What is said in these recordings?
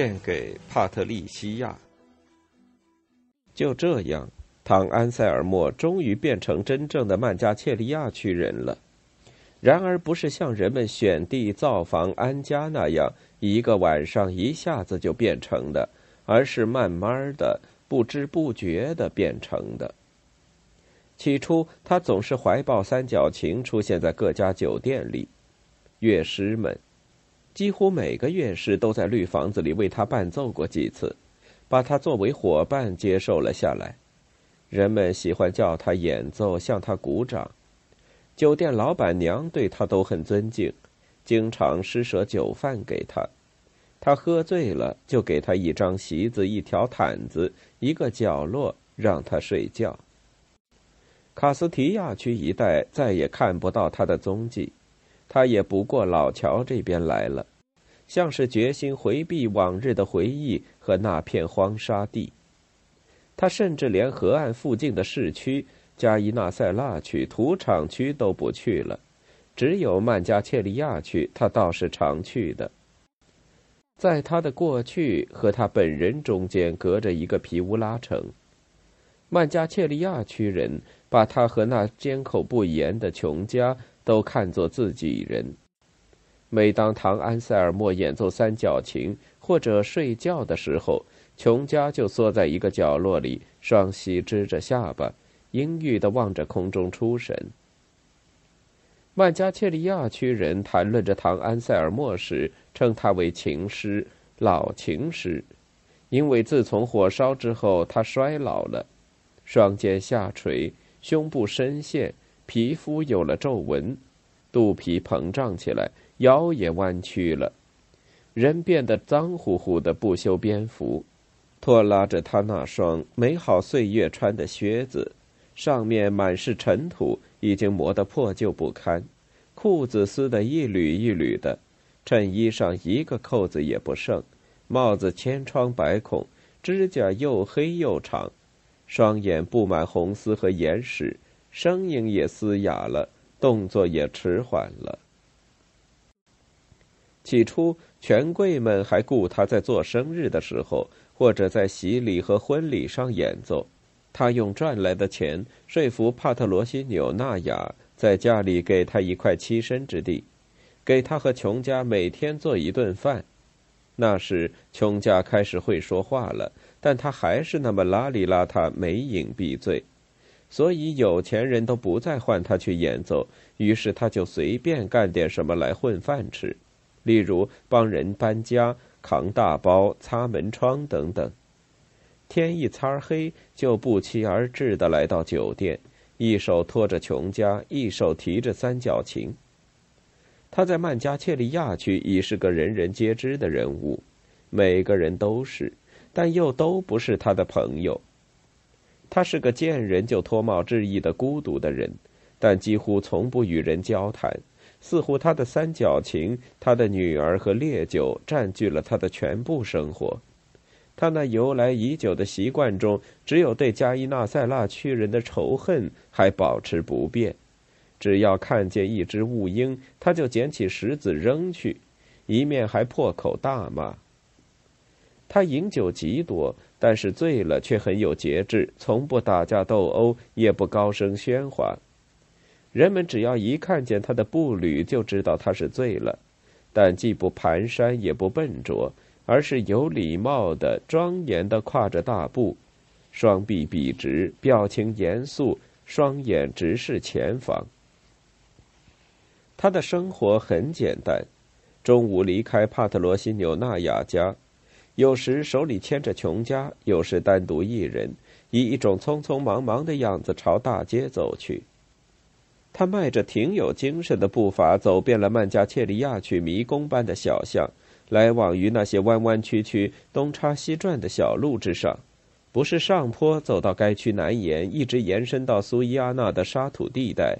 献给帕特利西亚。就这样，唐·安塞尔莫终于变成真正的曼加切利亚区人了。然而，不是像人们选地造房安家那样一个晚上一下子就变成的，而是慢慢的、不知不觉的变成的。起初，他总是怀抱三角琴出现在各家酒店里，乐师们。几乎每个乐师都在绿房子里为他伴奏过几次，把他作为伙伴接受了下来。人们喜欢叫他演奏，向他鼓掌。酒店老板娘对他都很尊敬，经常施舍酒饭给他。他喝醉了，就给他一张席子、一条毯子、一个角落，让他睡觉。卡斯提亚区一带再也看不到他的踪迹。他也不过老桥这边来了，像是决心回避往日的回忆和那片荒沙地。他甚至连河岸附近的市区加伊纳塞拉区、土场区都不去了，只有曼加切利亚区，他倒是常去的。在他的过去和他本人中间隔着一个皮乌拉城，曼加切利亚区人把他和那缄口不言的穷家。都看作自己人。每当唐·安塞尔莫演奏三角琴或者睡觉的时候，琼家就缩在一个角落里，双膝支着下巴，阴郁地望着空中出神。曼加切利亚区人谈论着唐·安塞尔莫时，称他为琴师、老琴师，因为自从火烧之后，他衰老了，双肩下垂，胸部深陷。皮肤有了皱纹，肚皮膨胀起来，腰也弯曲了，人变得脏乎乎的，不修边幅，拖拉着他那双美好岁月穿的靴子，上面满是尘土，已经磨得破旧不堪，裤子撕得一缕一缕的，衬衣上一个扣子也不剩，帽子千疮百孔，指甲又黑又长，双眼布满红丝和眼屎。声音也嘶哑了，动作也迟缓了。起初，权贵们还雇他在做生日的时候，或者在洗礼和婚礼上演奏。他用赚来的钱说服帕特罗西纽纳雅在家里给他一块栖身之地，给他和琼家每天做一顿饭。那时，琼家开始会说话了，但他还是那么邋里邋遢、没饮必醉。所以有钱人都不再唤他去演奏，于是他就随便干点什么来混饭吃，例如帮人搬家、扛大包、擦门窗等等。天一擦黑，就不期而至的来到酒店，一手拖着琼家，一手提着三角琴。他在曼加切利亚区已是个人人皆知的人物，每个人都是，但又都不是他的朋友。他是个见人就脱帽致意的孤独的人，但几乎从不与人交谈。似乎他的三角琴、他的女儿和烈酒占据了他的全部生活。他那由来已久的习惯中，只有对加伊纳塞拉区人的仇恨还保持不变。只要看见一只雾鹰，他就捡起石子扔去，一面还破口大骂。他饮酒极多，但是醉了却很有节制，从不打架斗殴，也不高声喧哗。人们只要一看见他的步履，就知道他是醉了，但既不蹒跚，也不笨拙，而是有礼貌的、庄严的跨着大步，双臂笔直，表情严肃，双眼直视前方。他的生活很简单，中午离开帕特罗西纽纳雅家。有时手里牵着琼家，有时单独一人，以一种匆匆忙忙的样子朝大街走去。他迈着挺有精神的步伐，走遍了曼加切利亚区迷宫般的小巷，来往于那些弯弯曲曲、东插西转的小路之上，不是上坡走到该区南沿，一直延伸到苏伊阿纳的沙土地带，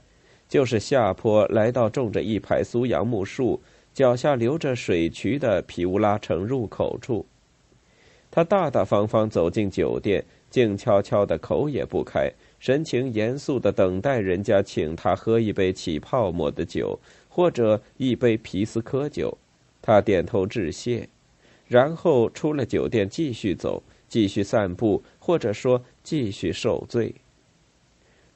就是下坡来到种着一排苏杨木树、脚下流着水渠的皮乌拉城入口处。他大大方方走进酒店，静悄悄的，口也不开。神情严肃的等待人家请他喝一杯起泡沫的酒，或者一杯皮斯科酒，他点头致谢，然后出了酒店继续走，继续散步，或者说继续受罪。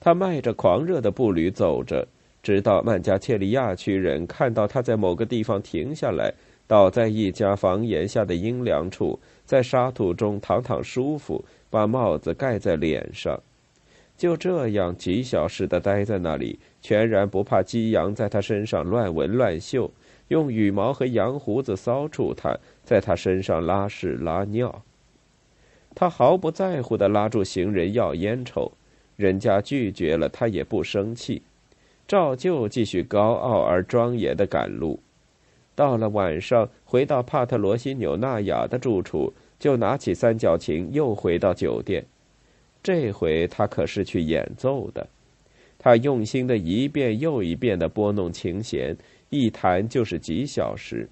他迈着狂热的步履走着，直到曼加切利亚区人看到他在某个地方停下来，倒在一家房檐下的阴凉处，在沙土中躺躺舒服，把帽子盖在脸上。就这样几小时的待在那里，全然不怕鸡羊在他身上乱闻乱嗅，用羽毛和羊胡子搔触他，在他身上拉屎拉尿。他毫不在乎的拉住行人要烟抽，人家拒绝了，他也不生气，照旧继续高傲而庄严的赶路。到了晚上，回到帕特罗西纽纳雅的住处，就拿起三角琴，又回到酒店。这回他可是去演奏的，他用心的一遍又一遍的拨弄琴弦，一弹就是几小时。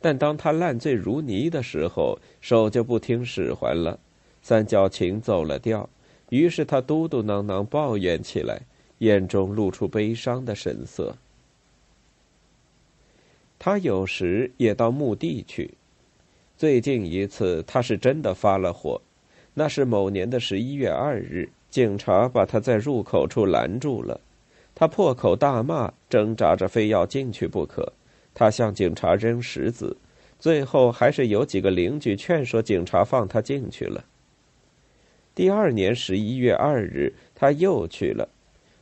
但当他烂醉如泥的时候，手就不听使唤了，三角琴走了调，于是他嘟嘟囔囔抱怨起来，眼中露出悲伤的神色。他有时也到墓地去，最近一次他是真的发了火。那是某年的十一月二日，警察把他在入口处拦住了，他破口大骂，挣扎着非要进去不可。他向警察扔石子，最后还是有几个邻居劝说警察放他进去了。第二年十一月二日，他又去了，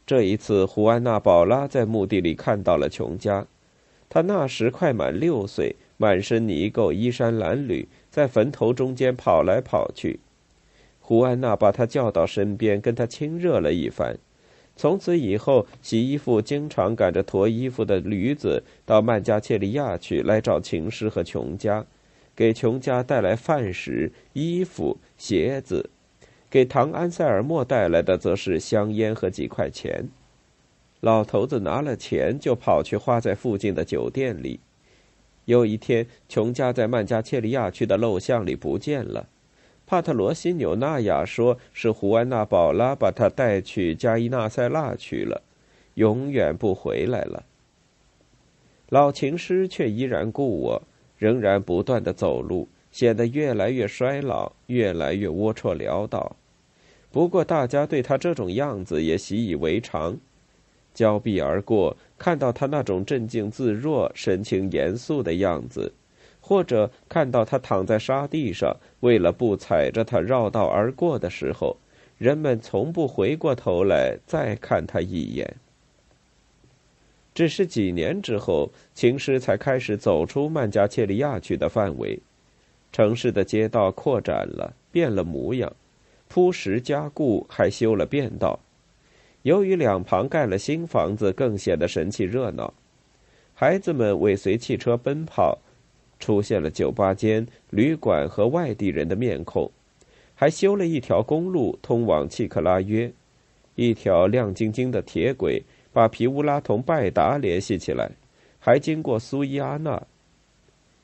这一次胡安娜·宝拉在墓地里看到了琼家，他那时快满六岁，满身泥垢，衣衫褴褛，在坟头中间跑来跑去。胡安娜把他叫到身边，跟他亲热了一番。从此以后，洗衣服经常赶着驮衣服的驴子到曼加切利亚去，来找情师和琼家，给琼家带来饭食、衣服、鞋子；给唐安塞尔莫带来的则是香烟和几块钱。老头子拿了钱，就跑去花在附近的酒店里。有一天，琼家在曼加切利亚区的陋巷里不见了。帕特罗西纽纳雅说：“是胡安娜·宝拉把他带去加伊纳塞拉去了，永远不回来了。”老琴师却依然故我，仍然不断的走路，显得越来越衰老，越来越龌龊潦倒。不过大家对他这种样子也习以为常，交臂而过，看到他那种镇静自若、神情严肃的样子。或者看到他躺在沙地上，为了不踩着他绕道而过的时候，人们从不回过头来再看他一眼。只是几年之后，情师才开始走出曼加切利亚区的范围，城市的街道扩展了，变了模样，铺石加固，还修了便道。由于两旁盖了新房子，更显得神气热闹。孩子们尾随汽车奔跑。出现了酒吧间、旅馆和外地人的面孔，还修了一条公路通往契克拉约，一条亮晶晶的铁轨把皮乌拉同拜达联系起来，还经过苏伊阿纳。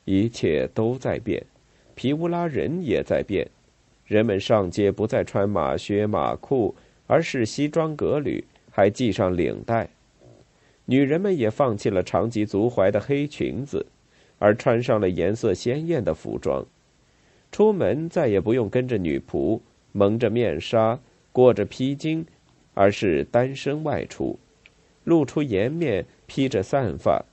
一切都在变，皮乌拉人也在变，人们上街不再穿马靴马裤，而是西装革履，还系上领带。女人们也放弃了长及足踝的黑裙子。而穿上了颜色鲜艳的服装，出门再也不用跟着女仆，蒙着面纱，裹着披巾，而是单身外出，露出颜面，披着散发。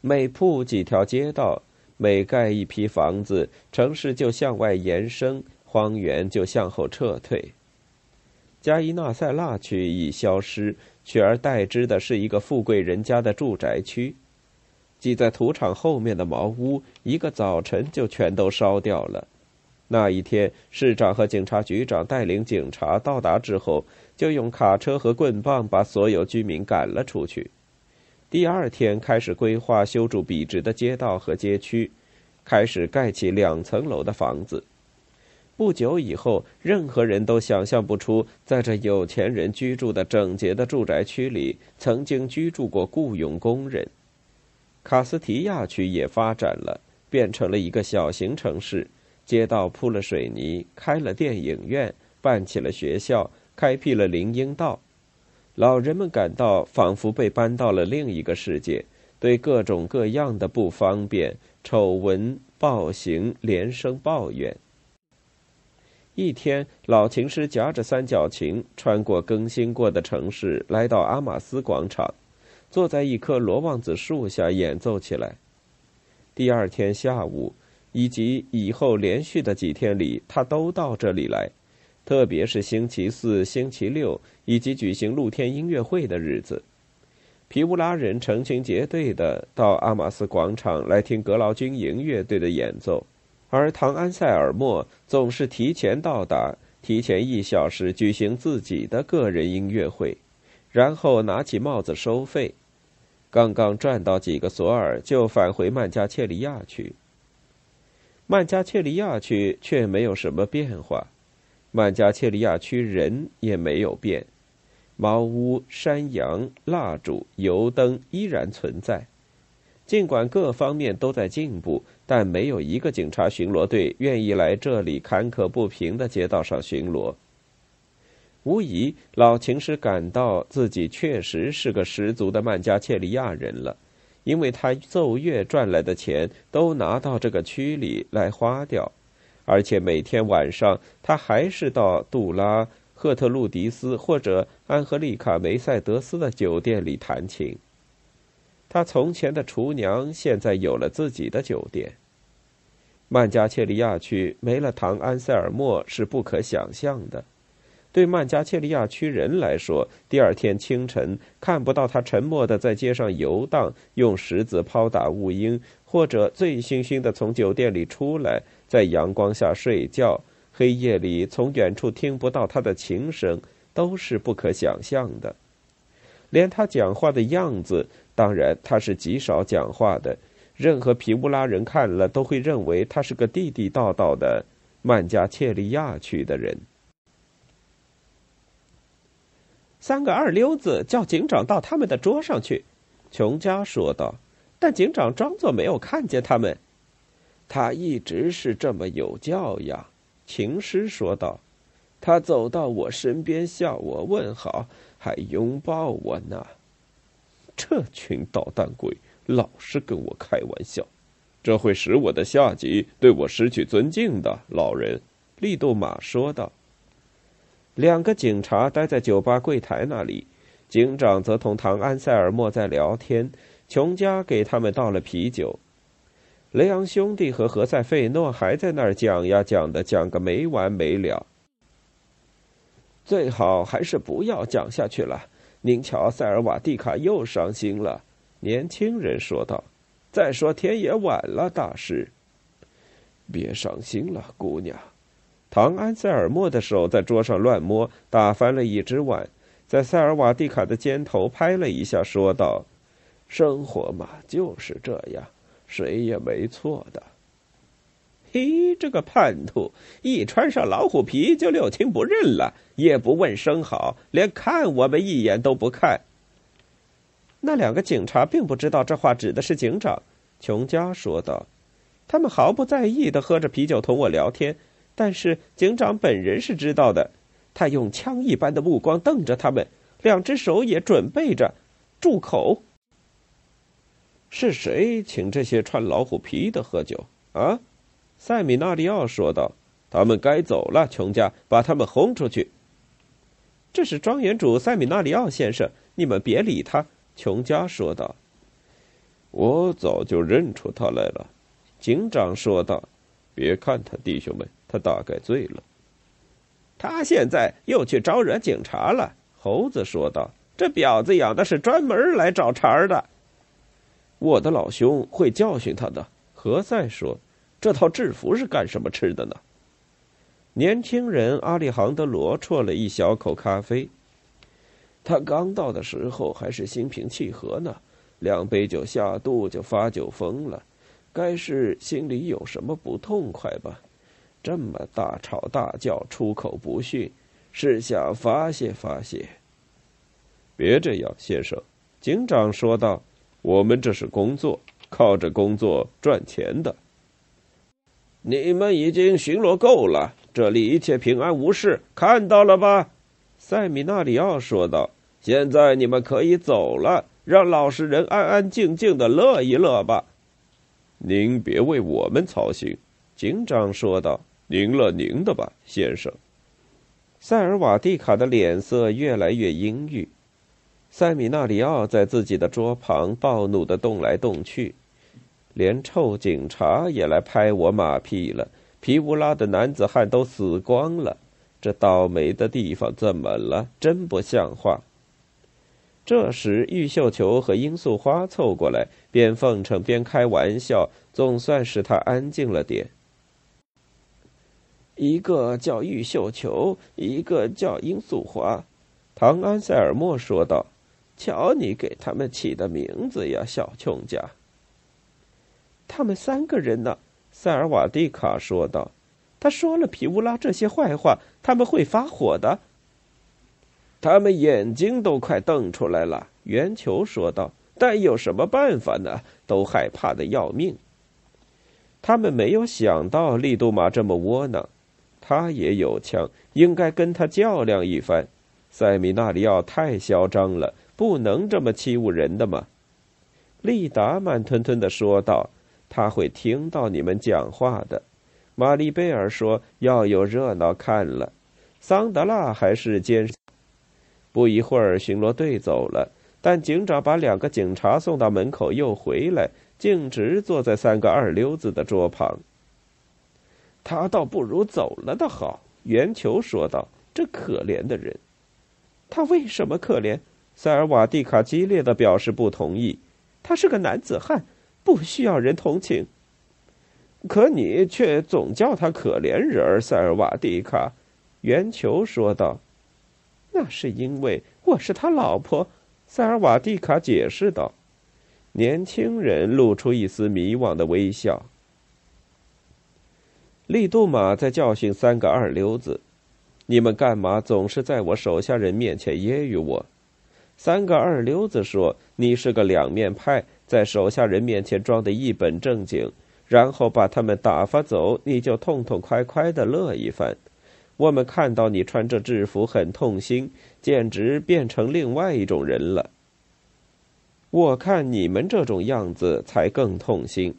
每铺几条街道，每盖一批房子，城市就向外延伸，荒原就向后撤退。加伊纳塞拉区已消失，取而代之的是一个富贵人家的住宅区。挤在土场后面的茅屋，一个早晨就全都烧掉了。那一天，市长和警察局长带领警察到达之后，就用卡车和棍棒把所有居民赶了出去。第二天开始规划修筑笔直的街道和街区，开始盖起两层楼的房子。不久以后，任何人都想象不出，在这有钱人居住的整洁的住宅区里，曾经居住过雇佣工人。卡斯提亚区也发展了，变成了一个小型城市，街道铺了水泥，开了电影院，办起了学校，开辟了林荫道。老人们感到仿佛被搬到了另一个世界，对各种各样的不方便、丑闻、暴行连声抱怨。一天，老琴师夹着三角琴，穿过更新过的城市，来到阿马斯广场，坐在一棵罗望子树下演奏起来。第二天下午，以及以后连续的几天里，他都到这里来，特别是星期四、星期六以及举行露天音乐会的日子。皮乌拉人成群结队的到阿马斯广场来听格劳军营乐队的演奏。而唐安塞尔莫总是提前到达，提前一小时举行自己的个人音乐会，然后拿起帽子收费。刚刚赚到几个索尔，就返回曼加切利亚去。曼加切利亚区却没有什么变化，曼加切利亚区人也没有变，茅屋、山羊、蜡烛、油灯依然存在。尽管各方面都在进步，但没有一个警察巡逻队愿意来这里坎坷不平的街道上巡逻。无疑，老琴师感到自己确实是个十足的曼加切利亚人了，因为他奏乐赚来的钱都拿到这个区里来花掉，而且每天晚上他还是到杜拉、赫特路迪斯或者安赫丽卡梅塞德斯的酒店里弹琴。他从前的厨娘现在有了自己的酒店。曼加切利亚区没了唐安塞尔莫是不可想象的。对曼加切利亚区人来说，第二天清晨看不到他沉默的在街上游荡，用石子抛打雾鹰，或者醉醺醺的从酒店里出来，在阳光下睡觉，黑夜里从远处听不到他的琴声，都是不可想象的。连他讲话的样子。当然，他是极少讲话的。任何皮乌拉人看了都会认为他是个地地道道的曼加切利亚区的人。三个二流子叫警长到他们的桌上去，琼加说道。但警长装作没有看见他们。他一直是这么有教养，情诗说道。他走到我身边向我问好，还拥抱我呢。这群捣蛋鬼老是跟我开玩笑，这会使我的下级对我失去尊敬的。老人，利杜马说道。两个警察待在酒吧柜台那里，警长则同唐安塞尔莫在聊天。琼加给他们倒了啤酒。雷昂兄弟和何塞费诺还在那儿讲呀讲的，讲个没完没了。最好还是不要讲下去了。您瞧，塞尔瓦蒂卡又伤心了。年轻人说道：“再说天也晚了，大师。别伤心了，姑娘。”唐安塞尔莫的手在桌上乱摸，打翻了一只碗，在塞尔瓦蒂卡的肩头拍了一下，说道：“生活嘛，就是这样，谁也没错的。”嘿，这个叛徒一穿上老虎皮就六亲不认了，也不问声好，连看我们一眼都不看。那两个警察并不知道这话指的是警长，琼加说道。他们毫不在意的喝着啤酒同我聊天，但是警长本人是知道的。他用枪一般的目光瞪着他们，两只手也准备着，住口。是谁请这些穿老虎皮的喝酒啊？塞米纳利奥说道：“他们该走了，琼家，把他们轰出去。”这是庄园主塞米纳利奥先生，你们别理他。”琼家说道。“我早就认出他来了。”警长说道。“别看他，弟兄们，他大概醉了。”他现在又去招惹警察了。”猴子说道。“这婊子养的是专门来找茬的。”我的老兄会教训他的。”何塞说。这套制服是干什么吃的呢？年轻人阿里杭德罗啜了一小口咖啡。他刚到的时候还是心平气和呢，两杯酒下肚就发酒疯了，该是心里有什么不痛快吧？这么大吵大叫，出口不逊，是想发泄发泄。别这样，先生，警长说道：“我们这是工作，靠着工作赚钱的。你们已经巡逻够了，这里一切平安无事，看到了吧？”塞米纳里奥说道：“现在你们可以走了，让老实人安安静静的乐一乐吧。”您别为我们操心，警长说道：“您了您的吧，先生。”塞尔瓦蒂卡的脸色越来越阴郁。塞米纳里奥在自己的桌旁暴怒的动来动去，连臭警察也来拍我马屁了。皮乌拉的男子汉都死光了，这倒霉的地方怎么了？真不像话！这时，玉绣球和罂粟花凑过来，边奉承边开玩笑，总算使他安静了点。一个叫玉绣球，一个叫罂粟花，唐安塞尔莫说道。瞧你给他们起的名字呀，小穷家。他们三个人呢？塞尔瓦蒂卡说道。他说了皮乌拉这些坏话，他们会发火的。他们眼睛都快瞪出来了。圆球说道。但有什么办法呢？都害怕的要命。他们没有想到利杜马这么窝囊。他也有枪，应该跟他较量一番。塞米纳里奥太嚣张了。不能这么欺侮人的嘛？利达慢吞吞的说道：“他会听到你们讲话的。”玛丽贝尔说：“要有热闹看了。”桑德拉还是坚。不一会儿，巡逻队走了，但警长把两个警察送到门口，又回来，径直坐在三个二流子的桌旁。他倒不如走了的好，圆球说道：“这可怜的人，他为什么可怜？”塞尔瓦蒂卡激烈的表示不同意。他是个男子汉，不需要人同情。可你却总叫他可怜人儿，塞尔瓦蒂卡。圆球说道：“那是因为我是他老婆。”塞尔瓦蒂卡解释道。年轻人露出一丝迷惘的微笑。利杜马在教训三个二流子：“你们干嘛总是在我手下人面前揶揄我？”三个二流子说：“你是个两面派，在手下人面前装的一本正经，然后把他们打发走，你就痛痛快快的乐一番。我们看到你穿着制服很痛心，简直变成另外一种人了。我看你们这种样子才更痛心。”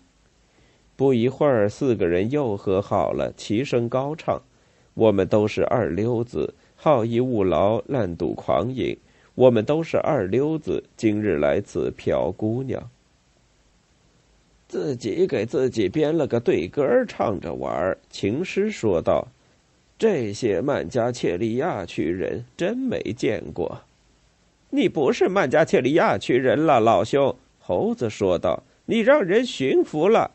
不一会儿，四个人又和好了，齐声高唱：“我们都是二溜子，好逸恶劳，滥赌狂饮。”我们都是二溜子，今日来此嫖姑娘。自己给自己编了个对歌，唱着玩儿情诗说道：“这些曼加切利亚区人真没见过。”你不是曼加切利亚区人了，老兄。猴子说道：“你让人驯服了。”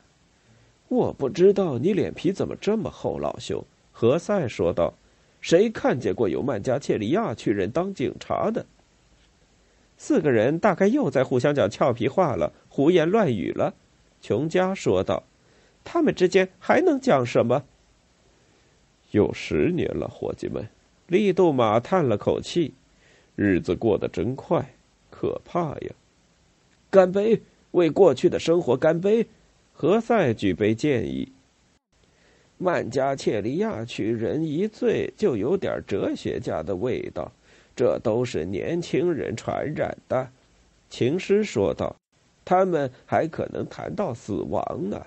我不知道你脸皮怎么这么厚，老兄。何塞说道：“谁看见过有曼加切利亚区人当警察的？”四个人大概又在互相讲俏皮话了，胡言乱语了。琼加说道：“他们之间还能讲什么？”有十年了，伙计们。利杜马叹了口气：“日子过得真快，可怕呀！”干杯，为过去的生活干杯！何塞举杯建议。曼加切利亚区人一醉就有点哲学家的味道。这都是年轻人传染的，情诗说道。他们还可能谈到死亡呢。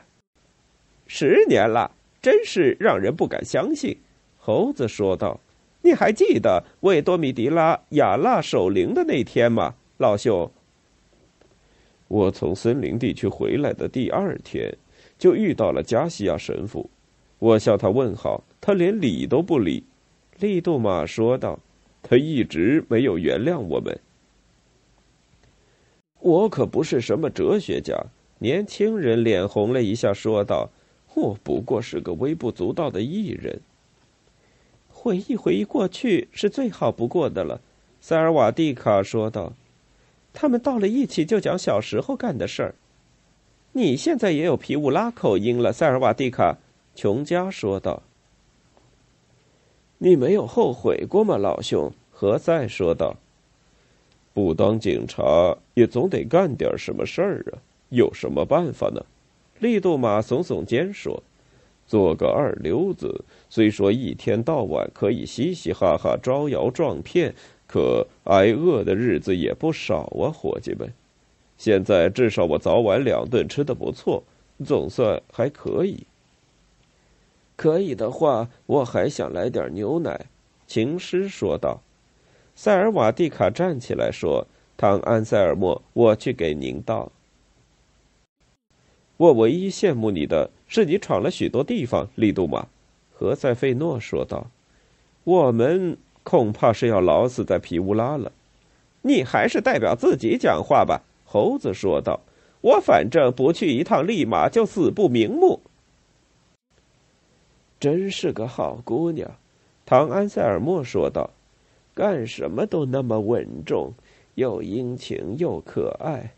十年了，真是让人不敢相信。猴子说道：“你还记得为多米迪拉亚拉守灵的那天吗，老兄？”我从森林地区回来的第二天，就遇到了加西亚神父。我向他问好，他连理都不理。利杜马说道。他一直没有原谅我们。我可不是什么哲学家。年轻人脸红了一下，说道：“我不过是个微不足道的艺人。”回忆回忆过去是最好不过的了，塞尔瓦蒂卡说道。他们到了一起就讲小时候干的事儿。你现在也有皮乌拉口音了，塞尔瓦蒂卡。”琼加说道。“你没有后悔过吗，老兄？”何塞说道。“不当警察也总得干点什么事儿啊，有什么办法呢？”利杜马耸耸肩说。做个二流子，虽说一天到晚可以嘻嘻哈哈、招摇撞骗，可挨饿的日子也不少啊，伙计们。现在至少我早晚两顿吃的不错，总算还可以。可以的话，我还想来点牛奶。”情诗说道。塞尔瓦蒂卡站起来说：“唐安塞尔莫，我去给您倒。”我唯一羡慕你的是你闯了许多地方，利杜马。”何塞费诺说道。“我们恐怕是要老死在皮乌拉了。”你还是代表自己讲话吧。”猴子说道。“我反正不去一趟，立马就死不瞑目。”真是个好姑娘，唐安塞尔莫说道。“干什么都那么稳重，又殷勤又可爱。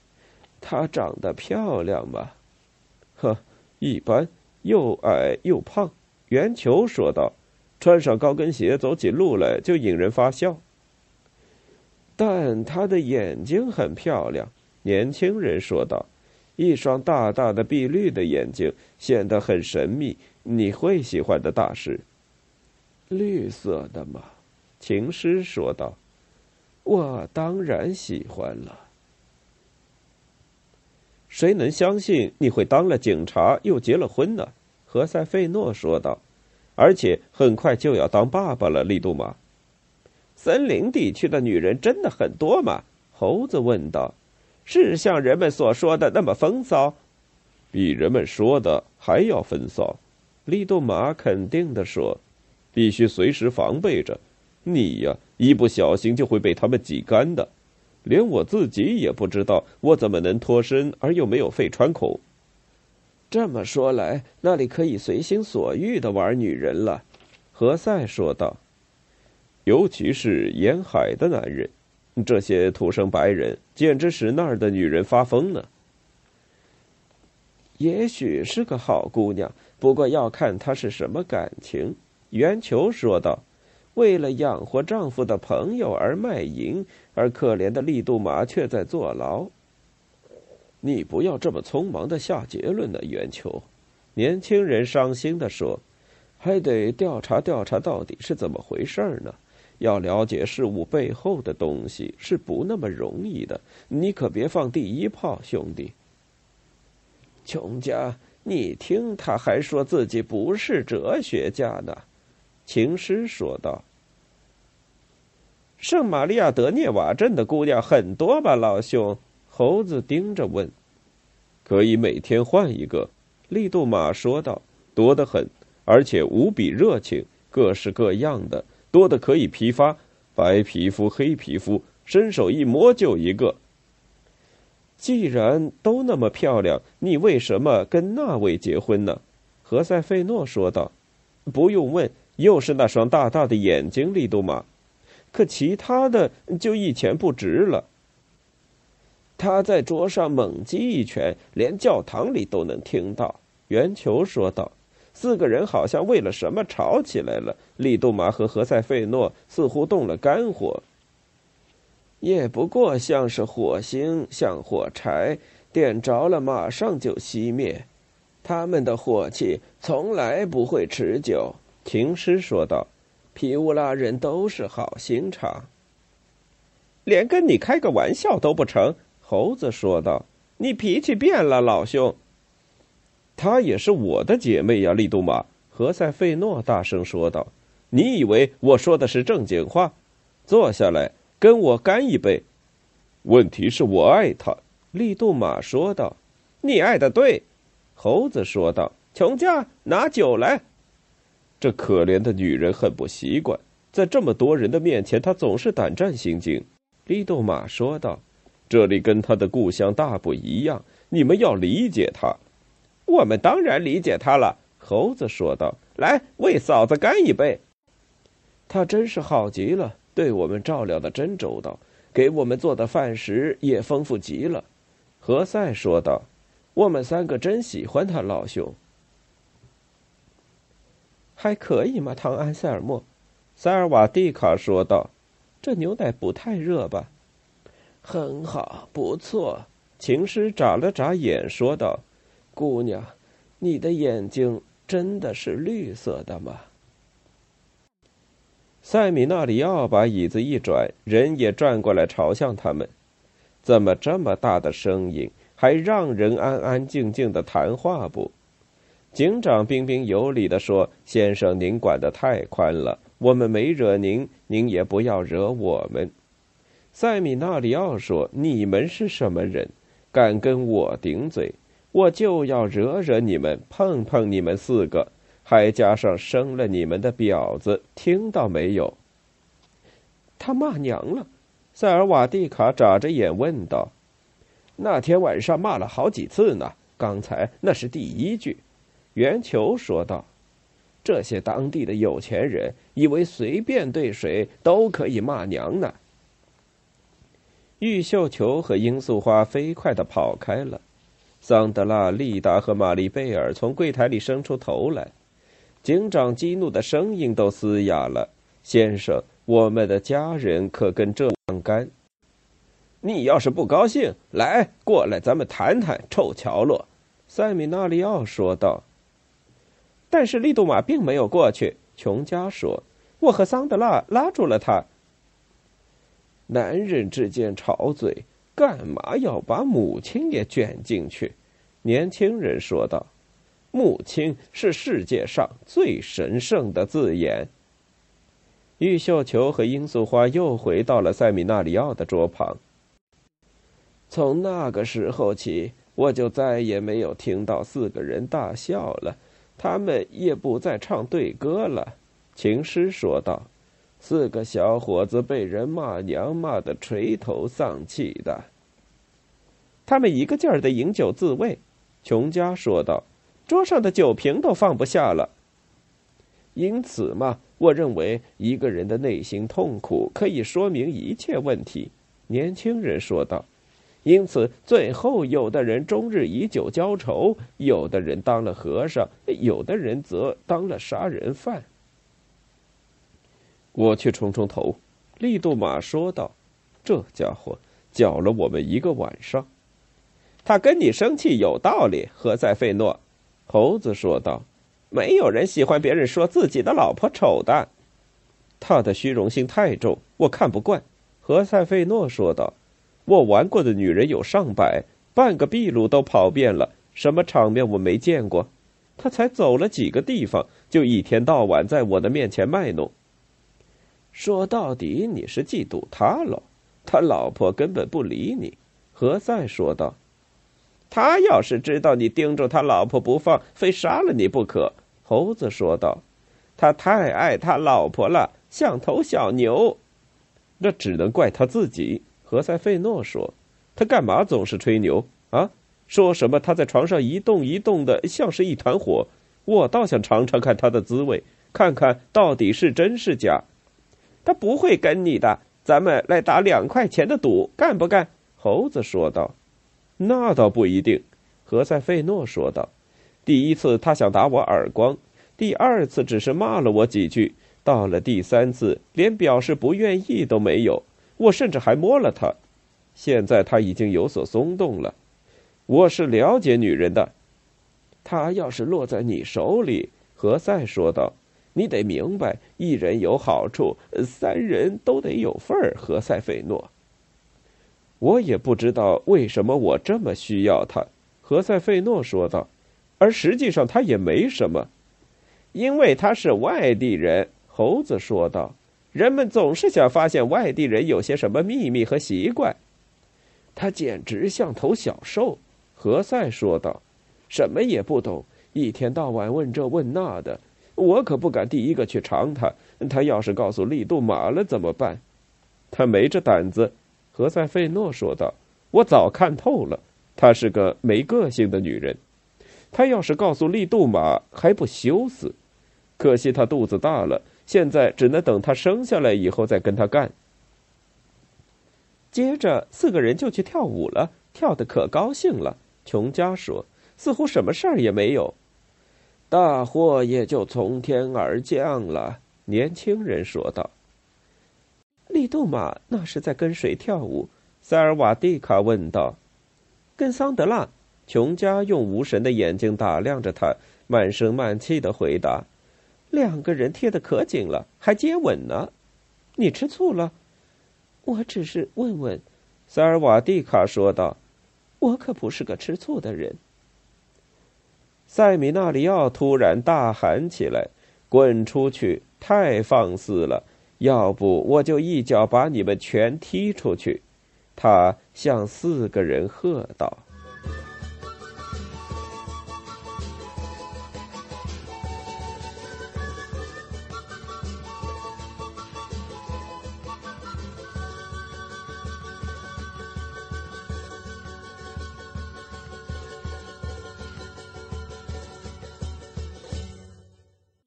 她长得漂亮吗？”呵，一般，又矮又胖。圆球说道：“穿上高跟鞋走起路来就引人发笑。”但他的眼睛很漂亮。年轻人说道：“一双大大的碧绿的眼睛显得很神秘，你会喜欢的，大师。”绿色的吗？情诗说道：“我当然喜欢了。”谁能相信你会当了警察又结了婚呢？何塞费诺说道。而且很快就要当爸爸了，利杜马。森林地区的女人真的很多吗？猴子问道。是像人们所说的那么风骚？比人们说的还要风骚。利杜马肯定的说。必须随时防备着，你呀，一不小心就会被他们挤干的。连我自己也不知道我怎么能脱身而又没有肺穿孔。这么说来，那里可以随心所欲的玩女人了，何塞说道。尤其是沿海的男人，这些土生白人简直使那儿的女人发疯呢。也许是个好姑娘，不过要看她是什么感情。圆球说道。为了养活丈夫的朋友而卖淫，而可怜的利杜马却在坐牢。你不要这么匆忙的下结论呢，圆球。年轻人伤心的说：“还得调查调查到底是怎么回事呢。要了解事物背后的东西是不那么容易的。你可别放第一炮，兄弟。”穷家，你听，他还说自己不是哲学家呢。情诗说道：“圣玛利亚德涅瓦镇的姑娘很多吧，老兄？”猴子盯着问。“可以每天换一个。”利杜马说道，“多得很，而且无比热情，各式各样的，多的可以批发，白皮肤、黑皮肤，伸手一摸就一个。既然都那么漂亮，你为什么跟那位结婚呢？”何塞费诺说道，“不用问。”又是那双大大的眼睛，利杜马。可其他的就一钱不值了。他在桌上猛击一拳，连教堂里都能听到。圆球说道：“四个人好像为了什么吵起来了。利杜马和何塞费诺似乎动了肝火。也不过像是火星，像火柴，点着了马上就熄灭。他们的火气从来不会持久。”情诗说道：“皮乌拉人都是好心肠，连跟你开个玩笑都不成。”猴子说道：“你脾气变了，老兄。”她也是我的姐妹呀，利杜玛。”何塞费诺大声说道：“你以为我说的是正经话？坐下来，跟我干一杯。”问题是我爱她，利杜玛说道。“你爱的对。”猴子说道。“穷家，拿酒来。”这可怜的女人很不习惯，在这么多人的面前，她总是胆战心惊。利杜马说道：“这里跟他的故乡大不一样，你们要理解他。”我们当然理解他了。”猴子说道。“来，为嫂子干一杯。”他真是好极了，对我们照料的真周到。给我们做的饭食也丰富极了。”何塞说道。“我们三个真喜欢他，老兄。”还可以吗，唐安塞尔莫？塞尔瓦蒂卡说道。“这牛奶不太热吧？”“很好，不错。”情师眨了眨眼，说道：“姑娘，你的眼睛真的是绿色的吗？”塞米纳里奥把椅子一转，人也转过来朝向他们。怎么这么大的声音，还让人安安静静的谈话不？警长彬彬有礼的说：“先生，您管得太宽了，我们没惹您，您也不要惹我们。”塞米纳里奥说：“你们是什么人？”敢跟我顶嘴，我就要惹惹你们，碰碰你们四个，还加上生了你们的婊子，听到没有？他骂娘了，塞尔瓦蒂卡眨着眼问道：“那天晚上骂了好几次呢，刚才那是第一句。”圆球说道：“这些当地的有钱人以为随便对谁都可以骂娘呢。”玉绣球和罂粟花飞快的跑开了，桑德拉、丽达和玛丽贝尔从柜台里伸出头来，警长激怒的声音都嘶哑了：“先生，我们的家人可跟这相干。你要是不高兴，来过来，咱们谈谈。”臭乔洛，塞米纳利奥说道。但是利杜马并没有过去，琼加说：“我和桑德拉拉住了他。”男人之间吵嘴，干嘛要把母亲也卷进去？年轻人说道：“母亲是世界上最神圣的字眼。”玉绣球和罂粟花又回到了塞米纳里奥的桌旁。从那个时候起，我就再也没有听到四个人大笑了，他们也不再唱对歌了。情诗说道。四个小伙子被人骂娘，骂得垂头丧气的。他们一个劲儿的饮酒自慰，琼家说道：“桌上的酒瓶都放不下了。”因此嘛，我认为一个人的内心痛苦可以说明一切问题。”年轻人说道。“因此，最后有的人终日以酒浇愁，有的人当了和尚，有的人则当了杀人犯。”我去冲冲头，利杜马说道：“这家伙搅了我们一个晚上。”他跟你生气有道理，何塞费诺。”猴子说道：“没有人喜欢别人说自己的老婆丑的。”他的虚荣心太重，我看不惯。”何塞费诺说道：“我玩过的女人有上百，半个秘鲁都跑遍了，什么场面我没见过？他才走了几个地方，就一天到晚在我的面前卖弄。”说到底，你是嫉妒他喽？他老婆根本不理你。”何塞说道。“他要是知道你盯着他老婆不放，非杀了你不可。”猴子说道。“他太爱他老婆了，像头小牛。”那只能怪他自己。”何塞费诺说。“他干嘛总是吹牛啊？说什么他在床上一动一动的，像是一团火。我倒想尝尝看他的滋味，看看到底是真是假。”他不会跟你的，咱们来打两块钱的赌，干不干？猴子说道。那倒不一定，何塞费诺说道。第一次他想打我耳光，第二次只是骂了我几句，到了第三次连表示不愿意都没有，我甚至还摸了他。现在他已经有所松动了。我是了解女人的，他要是落在你手里，何塞说道。你得明白，一人有好处，三人都得有份儿。何塞费诺，我也不知道为什么我这么需要他。何塞费诺说道，而实际上他也没什么，因为他是外地人。猴子说道，人们总是想发现外地人有些什么秘密和习惯。他简直像头小兽。何塞说道，什么也不懂，一天到晚问这问那的。我可不敢第一个去尝它，他要是告诉利杜马了怎么办？他没这胆子。”何塞费诺说道，“我早看透了，她是个没个性的女人。他要是告诉利杜马，还不羞死？可惜他肚子大了，现在只能等他生下来以后再跟他干。”接着四个人就去跳舞了，跳得可高兴了。琼佳说：“似乎什么事儿也没有。”大祸也就从天而降了。年轻人说道：“利杜玛那是在跟谁跳舞？”塞尔瓦蒂卡问道。“跟桑德拉。”琼佳用无神的眼睛打量着他，慢声慢气的回答：“两个人贴得可紧了，还接吻呢。你吃醋了？”“我只是问问。”塞尔瓦蒂卡说道。“我可不是个吃醋的人。”塞米纳里奥突然大喊起来：“滚出去！太放肆了！要不我就一脚把你们全踢出去！”他向四个人喝道。